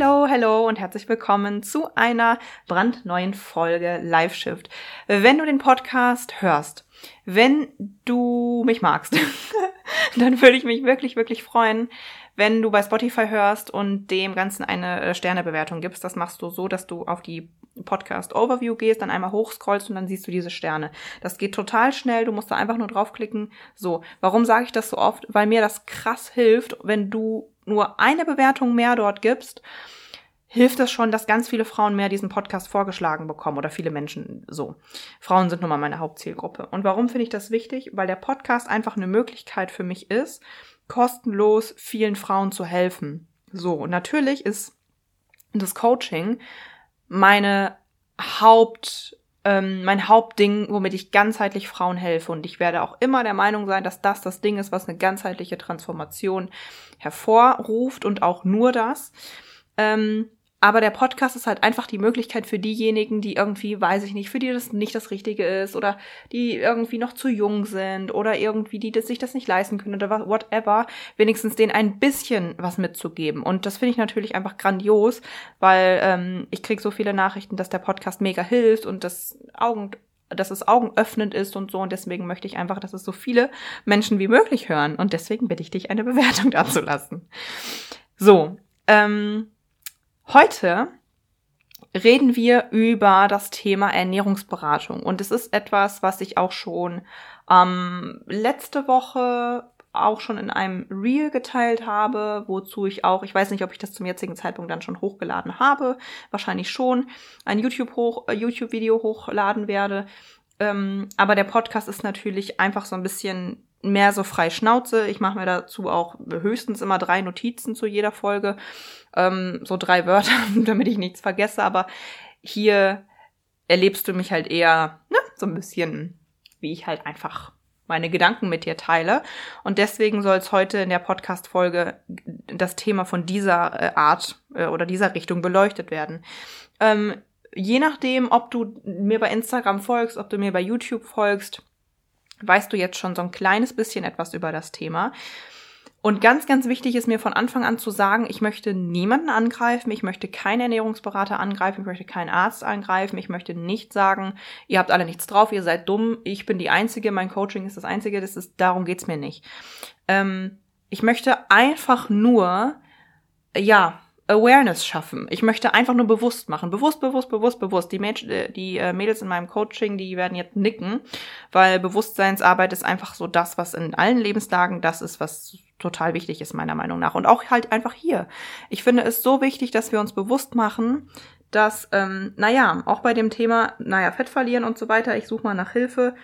Hallo, hallo und herzlich willkommen zu einer brandneuen Folge Live Shift. Wenn du den Podcast hörst, wenn du mich magst, dann würde ich mich wirklich, wirklich freuen, wenn du bei Spotify hörst und dem Ganzen eine äh, Sternebewertung gibst. Das machst du so, dass du auf die Podcast Overview gehst, dann einmal hochscrollst und dann siehst du diese Sterne. Das geht total schnell, du musst da einfach nur draufklicken. So, warum sage ich das so oft? Weil mir das krass hilft, wenn du nur eine Bewertung mehr dort gibst, hilft es schon, dass ganz viele Frauen mehr diesen Podcast vorgeschlagen bekommen oder viele Menschen so. Frauen sind nun mal meine Hauptzielgruppe. Und warum finde ich das wichtig? Weil der Podcast einfach eine Möglichkeit für mich ist, kostenlos vielen Frauen zu helfen. So, natürlich ist das Coaching meine Haupt, ähm, mein Hauptding, womit ich ganzheitlich Frauen helfe. Und ich werde auch immer der Meinung sein, dass das das Ding ist, was eine ganzheitliche Transformation hervorruft und auch nur das. Ähm, aber der Podcast ist halt einfach die Möglichkeit für diejenigen, die irgendwie, weiß ich nicht, für die das nicht das Richtige ist oder die irgendwie noch zu jung sind oder irgendwie die das, sich das nicht leisten können oder whatever, wenigstens denen ein bisschen was mitzugeben. Und das finde ich natürlich einfach grandios, weil ähm, ich kriege so viele Nachrichten, dass der Podcast mega hilft und das Augen dass es augenöffnend ist und so. Und deswegen möchte ich einfach, dass es so viele Menschen wie möglich hören. Und deswegen bitte ich dich, eine Bewertung dazulassen. So, ähm, Heute reden wir über das Thema Ernährungsberatung. Und es ist etwas, was ich auch schon ähm, letzte Woche auch schon in einem Reel geteilt habe, wozu ich auch, ich weiß nicht, ob ich das zum jetzigen Zeitpunkt dann schon hochgeladen habe, wahrscheinlich schon, ein YouTube hoch, äh, YouTube-Video hochladen werde. Ähm, aber der Podcast ist natürlich einfach so ein bisschen mehr so frei Schnauze. Ich mache mir dazu auch höchstens immer drei Notizen zu jeder Folge, ähm, so drei Wörter, damit ich nichts vergesse. Aber hier erlebst du mich halt eher ne, so ein bisschen, wie ich halt einfach meine Gedanken mit dir teile. Und deswegen soll es heute in der Podcast-Folge das Thema von dieser äh, Art äh, oder dieser Richtung beleuchtet werden. Ähm, je nachdem, ob du mir bei Instagram folgst, ob du mir bei YouTube folgst, weißt du jetzt schon so ein kleines bisschen etwas über das Thema. Und ganz, ganz wichtig ist mir von Anfang an zu sagen, ich möchte niemanden angreifen, ich möchte keinen Ernährungsberater angreifen, ich möchte keinen Arzt angreifen, ich möchte nicht sagen, ihr habt alle nichts drauf, ihr seid dumm, ich bin die Einzige, mein Coaching ist das Einzige, das ist, darum geht's mir nicht. Ähm, ich möchte einfach nur, ja, Awareness schaffen. Ich möchte einfach nur bewusst machen. Bewusst, bewusst, bewusst, bewusst. Die, Mäd äh, die äh, Mädels in meinem Coaching, die werden jetzt nicken, weil Bewusstseinsarbeit ist einfach so das, was in allen Lebenslagen das ist, was total wichtig ist, meiner Meinung nach. Und auch halt einfach hier. Ich finde es so wichtig, dass wir uns bewusst machen, dass, ähm, naja, auch bei dem Thema, naja, Fett verlieren und so weiter, ich suche mal nach Hilfe,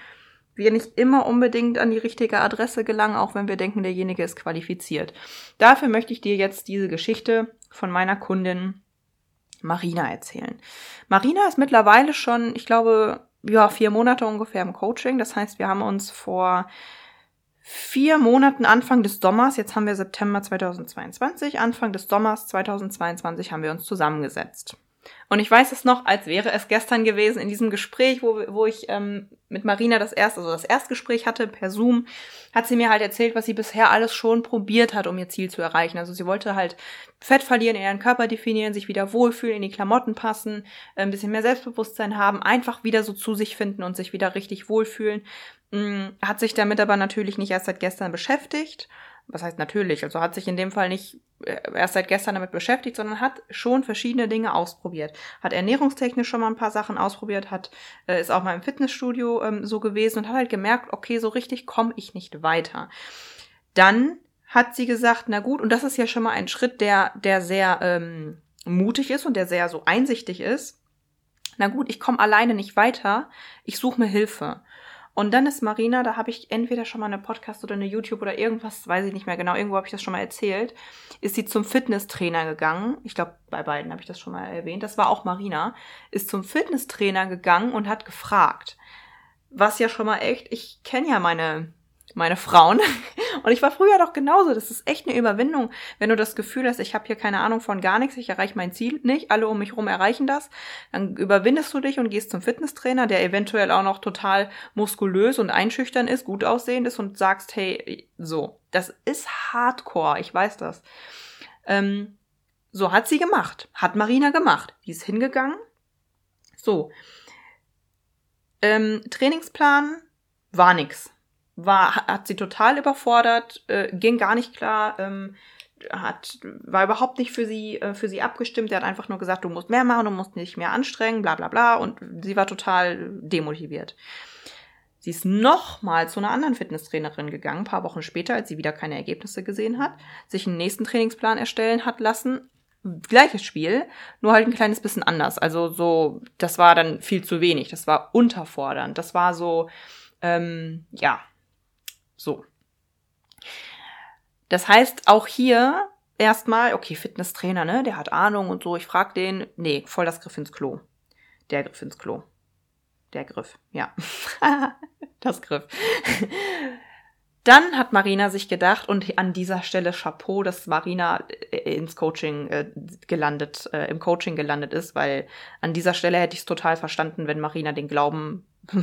wir nicht immer unbedingt an die richtige Adresse gelangen, auch wenn wir denken, derjenige ist qualifiziert. Dafür möchte ich dir jetzt diese Geschichte von meiner Kundin Marina erzählen. Marina ist mittlerweile schon, ich glaube, ja, vier Monate ungefähr im Coaching. Das heißt, wir haben uns vor vier Monaten Anfang des Sommers, jetzt haben wir September 2022, Anfang des Sommers 2022 haben wir uns zusammengesetzt. Und ich weiß es noch, als wäre es gestern gewesen in diesem Gespräch, wo, wo ich ähm, mit Marina das erste, also das Erstgespräch hatte per Zoom, hat sie mir halt erzählt, was sie bisher alles schon probiert hat, um ihr Ziel zu erreichen. Also sie wollte halt Fett verlieren, ihren Körper definieren, sich wieder wohlfühlen, in die Klamotten passen, ein bisschen mehr Selbstbewusstsein haben, einfach wieder so zu sich finden und sich wieder richtig wohlfühlen. Hm, hat sich damit aber natürlich nicht erst seit gestern beschäftigt was heißt natürlich, also hat sich in dem Fall nicht äh, erst seit gestern damit beschäftigt, sondern hat schon verschiedene Dinge ausprobiert. Hat ernährungstechnisch schon mal ein paar Sachen ausprobiert, hat äh, ist auch mal im Fitnessstudio ähm, so gewesen und hat halt gemerkt, okay, so richtig komme ich nicht weiter. Dann hat sie gesagt, na gut, und das ist ja schon mal ein Schritt, der der sehr ähm, mutig ist und der sehr so einsichtig ist. Na gut, ich komme alleine nicht weiter, ich suche mir Hilfe. Und dann ist Marina, da habe ich entweder schon mal eine Podcast oder eine YouTube oder irgendwas, weiß ich nicht mehr genau, irgendwo habe ich das schon mal erzählt, ist sie zum Fitnesstrainer gegangen. Ich glaube, bei beiden habe ich das schon mal erwähnt. Das war auch Marina. Ist zum Fitnesstrainer gegangen und hat gefragt. Was ja schon mal echt, ich kenne ja meine meine Frauen. Und ich war früher doch genauso. Das ist echt eine Überwindung, wenn du das Gefühl hast, ich habe hier keine Ahnung von gar nichts, ich erreiche mein Ziel nicht, alle um mich herum erreichen das. Dann überwindest du dich und gehst zum Fitnesstrainer, der eventuell auch noch total muskulös und einschüchtern ist, gut aussehend ist und sagst, hey, so, das ist Hardcore, ich weiß das. Ähm, so hat sie gemacht, hat Marina gemacht. Die ist hingegangen. So. Ähm, Trainingsplan war nix war, hat sie total überfordert, äh, ging gar nicht klar, ähm, hat, war überhaupt nicht für sie, äh, für sie abgestimmt. Er hat einfach nur gesagt, du musst mehr machen, du musst nicht mehr anstrengen, bla bla bla. Und sie war total demotiviert. Sie ist nochmal zu einer anderen Fitnesstrainerin gegangen, ein paar Wochen später, als sie wieder keine Ergebnisse gesehen hat, sich einen nächsten Trainingsplan erstellen hat lassen. Gleiches Spiel, nur halt ein kleines bisschen anders. Also so, das war dann viel zu wenig. Das war unterfordernd. Das war so, ähm, ja, so. Das heißt, auch hier erstmal, okay, Fitnesstrainer, ne, der hat Ahnung und so, ich frag den, nee, voll das Griff ins Klo. Der Griff ins Klo. Der Griff, ja. das Griff. Dann hat Marina sich gedacht, und an dieser Stelle Chapeau, dass Marina äh, ins Coaching äh, gelandet, äh, im Coaching gelandet ist, weil an dieser Stelle hätte ich es total verstanden, wenn Marina den Glauben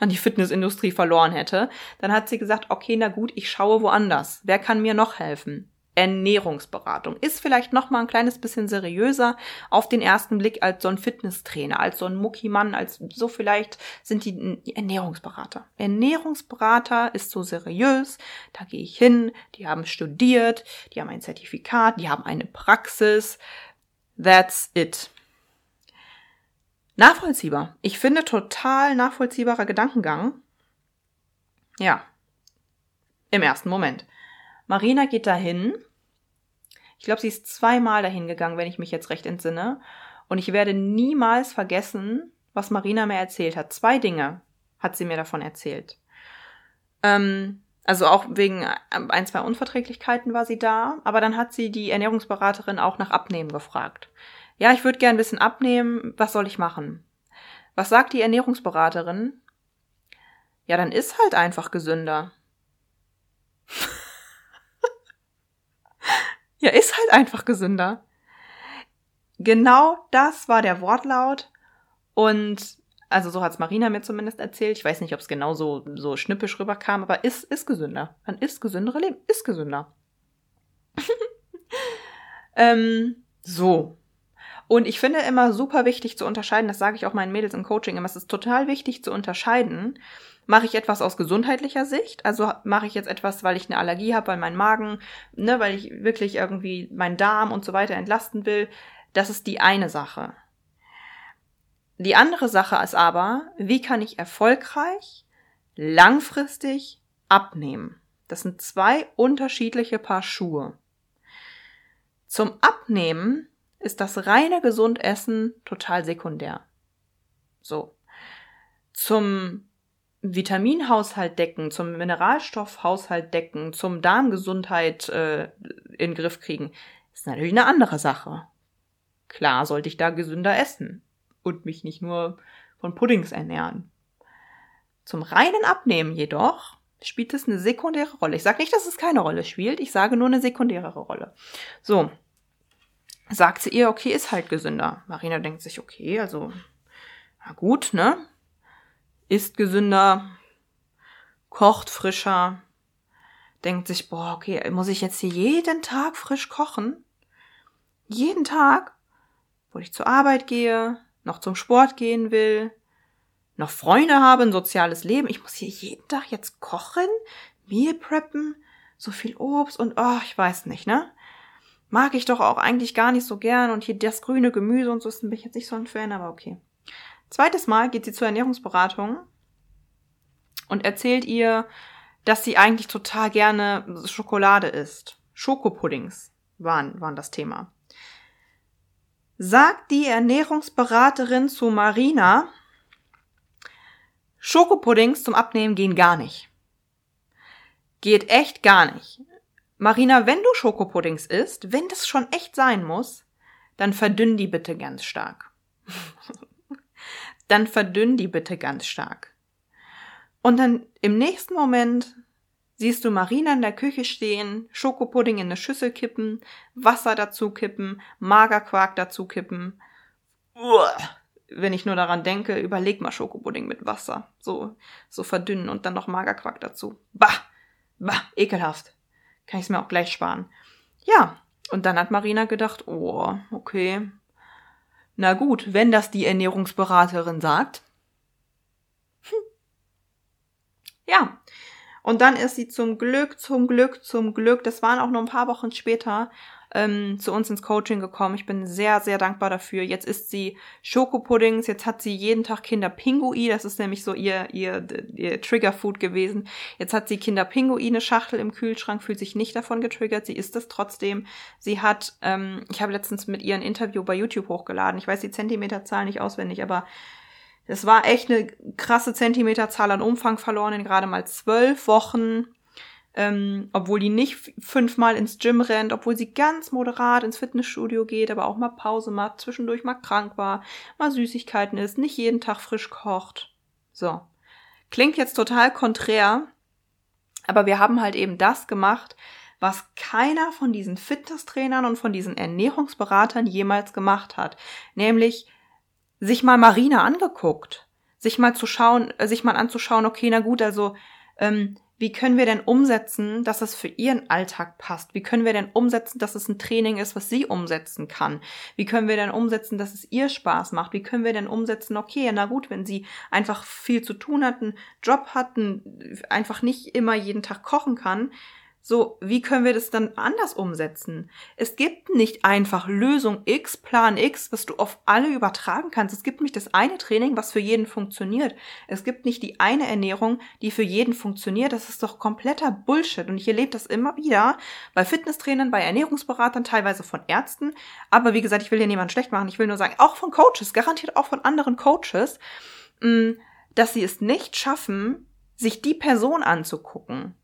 an die Fitnessindustrie verloren hätte. Dann hat sie gesagt, okay, na gut, ich schaue woanders. Wer kann mir noch helfen? Ernährungsberatung ist vielleicht noch mal ein kleines bisschen seriöser auf den ersten Blick als so ein Fitnesstrainer, als so ein Muckimann, als so vielleicht sind die Ernährungsberater. Ernährungsberater ist so seriös, da gehe ich hin, die haben studiert, die haben ein Zertifikat, die haben eine Praxis. That's it. Nachvollziehbar. Ich finde total nachvollziehbarer Gedankengang. Ja. Im ersten Moment. Marina geht dahin. Ich glaube, sie ist zweimal dahin gegangen, wenn ich mich jetzt recht entsinne. Und ich werde niemals vergessen, was Marina mir erzählt hat. Zwei Dinge hat sie mir davon erzählt. Ähm, also auch wegen ein, zwei Unverträglichkeiten war sie da, aber dann hat sie die Ernährungsberaterin auch nach Abnehmen gefragt ja, ich würde gern ein bisschen abnehmen, was soll ich machen? Was sagt die Ernährungsberaterin? Ja, dann ist halt einfach gesünder. ja, ist halt einfach gesünder. Genau das war der Wortlaut und also so hat's Marina mir zumindest erzählt. Ich weiß nicht, ob es genau so, so schnippisch rüberkam, aber ist, ist gesünder. Dann ist gesündere Leben, ist gesünder. ähm, so. Und ich finde immer super wichtig zu unterscheiden, das sage ich auch meinen Mädels im Coaching immer, es ist total wichtig zu unterscheiden, mache ich etwas aus gesundheitlicher Sicht, also mache ich jetzt etwas, weil ich eine Allergie habe, weil mein Magen, ne, weil ich wirklich irgendwie meinen Darm und so weiter entlasten will, das ist die eine Sache. Die andere Sache ist aber, wie kann ich erfolgreich, langfristig abnehmen? Das sind zwei unterschiedliche Paar Schuhe. Zum Abnehmen ist das reine Gesundessen total sekundär. So. Zum Vitaminhaushalt decken, zum Mineralstoffhaushalt decken, zum Darmgesundheit äh, in den Griff kriegen, ist natürlich eine andere Sache. Klar sollte ich da gesünder essen und mich nicht nur von Puddings ernähren. Zum reinen Abnehmen jedoch spielt es eine sekundäre Rolle. Ich sage nicht, dass es keine Rolle spielt, ich sage nur eine sekundäre Rolle. So, sagt sie ihr, okay, ist halt gesünder. Marina denkt sich, okay, also, na gut, ne? Ist gesünder, kocht frischer, denkt sich, boah, okay, muss ich jetzt hier jeden Tag frisch kochen? Jeden Tag? Wo ich zur Arbeit gehe, noch zum Sport gehen will, noch Freunde habe, ein soziales Leben. Ich muss hier jeden Tag jetzt kochen, Meal preppen, so viel Obst und, oh, ich weiß nicht, ne? mag ich doch auch eigentlich gar nicht so gern und hier das grüne Gemüse und so ist bin ich jetzt nicht so ein Fan, aber okay. Zweites Mal geht sie zur Ernährungsberatung und erzählt ihr, dass sie eigentlich total gerne Schokolade isst. Schokopuddings waren, waren das Thema. Sagt die Ernährungsberaterin zu Marina, Schokopuddings zum Abnehmen gehen gar nicht. Geht echt gar nicht. Marina, wenn du Schokopuddings isst, wenn das schon echt sein muss, dann verdünn die bitte ganz stark. Dann verdünn die bitte ganz stark. Und dann im nächsten Moment siehst du Marina in der Küche stehen, Schokopudding in eine Schüssel kippen, Wasser dazu kippen, Magerquark dazu kippen. Wenn ich nur daran denke, überleg mal Schokopudding mit Wasser. So, so verdünnen und dann noch Magerquark dazu. Bah! Bah! Ekelhaft. Kann ich es mir auch gleich sparen. Ja, und dann hat Marina gedacht, oh, okay. Na gut, wenn das die Ernährungsberaterin sagt. Hm. Ja. Und dann ist sie zum Glück, zum Glück, zum Glück, das waren auch nur ein paar Wochen später, ähm, zu uns ins Coaching gekommen. Ich bin sehr, sehr dankbar dafür. Jetzt isst sie Schokopuddings, jetzt hat sie jeden Tag Kinderpingui, das ist nämlich so ihr, ihr, ihr Triggerfood gewesen. Jetzt hat sie Kinderpingui, eine Schachtel im Kühlschrank, fühlt sich nicht davon getriggert, sie isst es trotzdem. Sie hat, ähm, ich habe letztens mit ihr ein Interview bei YouTube hochgeladen. Ich weiß die Zentimeterzahl nicht auswendig, aber es war echt eine krasse Zentimeterzahl an Umfang verloren in gerade mal zwölf Wochen ähm, obwohl die nicht fünfmal ins Gym rennt, obwohl sie ganz moderat ins Fitnessstudio geht, aber auch mal Pause macht, zwischendurch mal krank war, mal Süßigkeiten isst, nicht jeden Tag frisch kocht. So. Klingt jetzt total konträr, aber wir haben halt eben das gemacht, was keiner von diesen Fitnesstrainern und von diesen Ernährungsberatern jemals gemacht hat. Nämlich sich mal Marina angeguckt. Sich mal zu schauen, äh, sich mal anzuschauen, okay, na gut, also ähm, wie können wir denn umsetzen, dass es für ihren Alltag passt? Wie können wir denn umsetzen, dass es ein Training ist, was sie umsetzen kann? Wie können wir denn umsetzen, dass es ihr Spaß macht? Wie können wir denn umsetzen, okay, na gut, wenn sie einfach viel zu tun hat, einen Job hat, einfach nicht immer jeden Tag kochen kann, so, wie können wir das dann anders umsetzen? Es gibt nicht einfach Lösung X, Plan X, was du auf alle übertragen kannst. Es gibt nicht das eine Training, was für jeden funktioniert. Es gibt nicht die eine Ernährung, die für jeden funktioniert. Das ist doch kompletter Bullshit. Und ich erlebe das immer wieder bei Fitnesstrainern, bei Ernährungsberatern, teilweise von Ärzten. Aber wie gesagt, ich will hier niemanden schlecht machen. Ich will nur sagen, auch von Coaches, garantiert auch von anderen Coaches, mm, dass sie es nicht schaffen, sich die Person anzugucken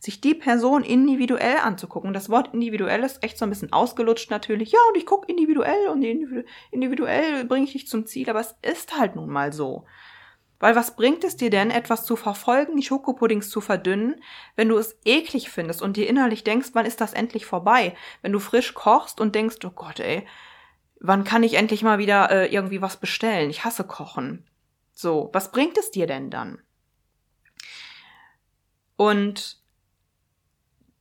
sich die Person individuell anzugucken. Das Wort individuell ist echt so ein bisschen ausgelutscht natürlich. Ja, und ich gucke individuell und individuell bringe ich dich zum Ziel, aber es ist halt nun mal so. Weil was bringt es dir denn, etwas zu verfolgen, die Schokopuddings zu verdünnen, wenn du es eklig findest und dir innerlich denkst, wann ist das endlich vorbei? Wenn du frisch kochst und denkst, oh Gott, ey, wann kann ich endlich mal wieder äh, irgendwie was bestellen? Ich hasse Kochen. So, was bringt es dir denn dann? Und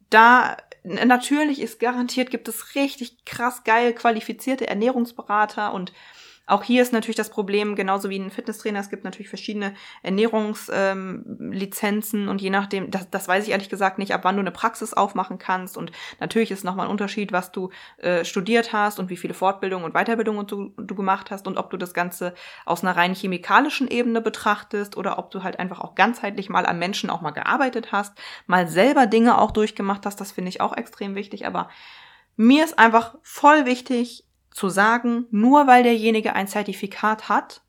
da natürlich ist garantiert, gibt es richtig krass geil qualifizierte Ernährungsberater und auch hier ist natürlich das Problem, genauso wie ein Fitnesstrainer, es gibt natürlich verschiedene Ernährungslizenzen ähm, und je nachdem, das, das weiß ich ehrlich gesagt nicht, ab wann du eine Praxis aufmachen kannst. Und natürlich ist nochmal ein Unterschied, was du äh, studiert hast und wie viele Fortbildungen und Weiterbildungen du, du gemacht hast und ob du das Ganze aus einer rein chemikalischen Ebene betrachtest oder ob du halt einfach auch ganzheitlich mal am Menschen auch mal gearbeitet hast, mal selber Dinge auch durchgemacht hast. Das finde ich auch extrem wichtig. Aber mir ist einfach voll wichtig, zu sagen, nur weil derjenige ein Zertifikat hat,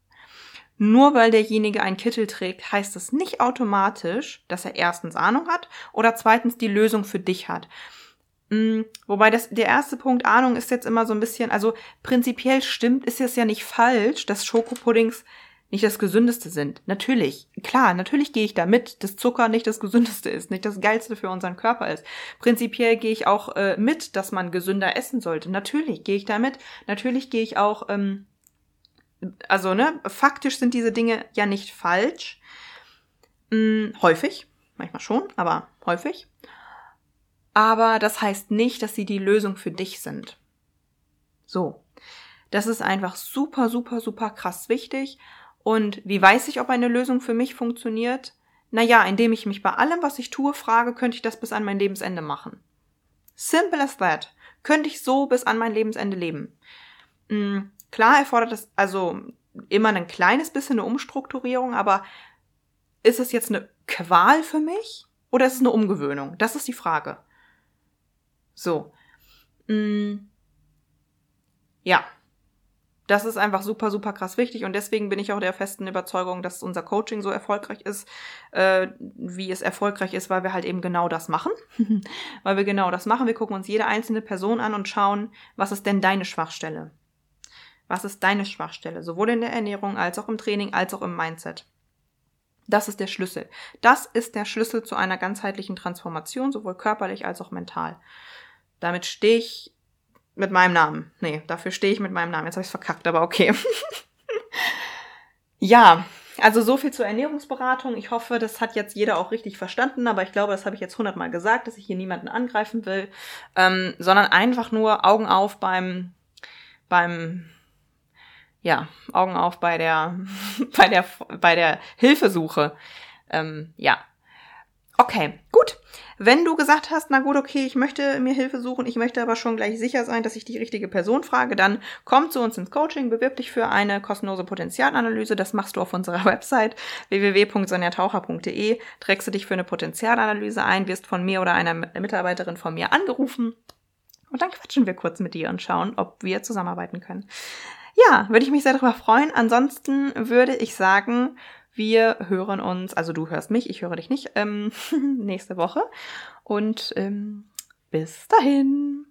nur weil derjenige ein Kittel trägt, heißt es nicht automatisch, dass er erstens Ahnung hat oder zweitens die Lösung für dich hat. Mm, wobei das, der erste Punkt Ahnung ist jetzt immer so ein bisschen, also prinzipiell stimmt, ist es ja nicht falsch, dass Schokopuddings nicht das Gesündeste sind. Natürlich, klar, natürlich gehe ich da mit, dass Zucker nicht das Gesündeste ist, nicht das Geilste für unseren Körper ist. Prinzipiell gehe ich auch äh, mit, dass man gesünder essen sollte. Natürlich gehe ich da mit. Natürlich gehe ich auch, ähm, also ne, faktisch sind diese Dinge ja nicht falsch. Hm, häufig, manchmal schon, aber häufig. Aber das heißt nicht, dass sie die Lösung für dich sind. So. Das ist einfach super, super, super krass wichtig. Und wie weiß ich, ob eine Lösung für mich funktioniert? Naja, indem ich mich bei allem, was ich tue, frage, könnte ich das bis an mein Lebensende machen? Simple as that. Könnte ich so bis an mein Lebensende leben? Mhm, klar erfordert das also immer ein kleines bisschen eine Umstrukturierung, aber ist es jetzt eine Qual für mich oder ist es eine Umgewöhnung? Das ist die Frage. So. Mhm. Ja, Das ist einfach super, super krass wichtig und deswegen bin ich auch der festen Überzeugung, dass unser Coaching so erfolgreich ist, äh, wie es erfolgreich ist, weil wir halt eben genau das machen. weil wir genau das machen. Wir gucken uns jede einzelne Person an und schauen, was ist denn deine Schwachstelle? Was ist deine Schwachstelle? Sowohl in der Ernährung als auch im Training als auch im Mindset. Das ist der Schlüssel. Das ist der Schlüssel zu einer ganzheitlichen Transformation, sowohl körperlich als auch mental. Damit stehe ich mit meinem Namen. Nee, dafür stehe ich mit meinem Namen. Jetzt habe ich es verkackt, aber okay. ja, also so viel zur Ernährungsberatung. Ich hoffe, das hat jetzt jeder auch richtig verstanden, aber ich glaube, das habe ich jetzt hundertmal gesagt, dass ich hier niemanden angreifen will, ähm, sondern einfach nur Augen auf beim, beim, ja, Augen auf bei der, bei der, bei der Hilfesuche. Ähm, ja. Okay, gut. Wenn du gesagt hast, na gut, okay, ich möchte mir Hilfe suchen, ich möchte aber schon gleich sicher sein, dass ich die richtige Person frage, dann komm zu uns ins Coaching, bewirb dich für eine kostenlose Potenzialanalyse. Das machst du auf unserer Website www.sonjataucher.de. Trägst du dich für eine Potenzialanalyse ein, wirst von mir oder einer Mitarbeiterin von mir angerufen. Und dann quatschen wir kurz mit dir und schauen, ob wir zusammenarbeiten können. Ja, würde ich mich sehr darüber freuen. Ansonsten würde ich sagen, wir hören uns, also du hörst mich, ich höre dich nicht, ähm, nächste Woche. Und ähm, bis dahin.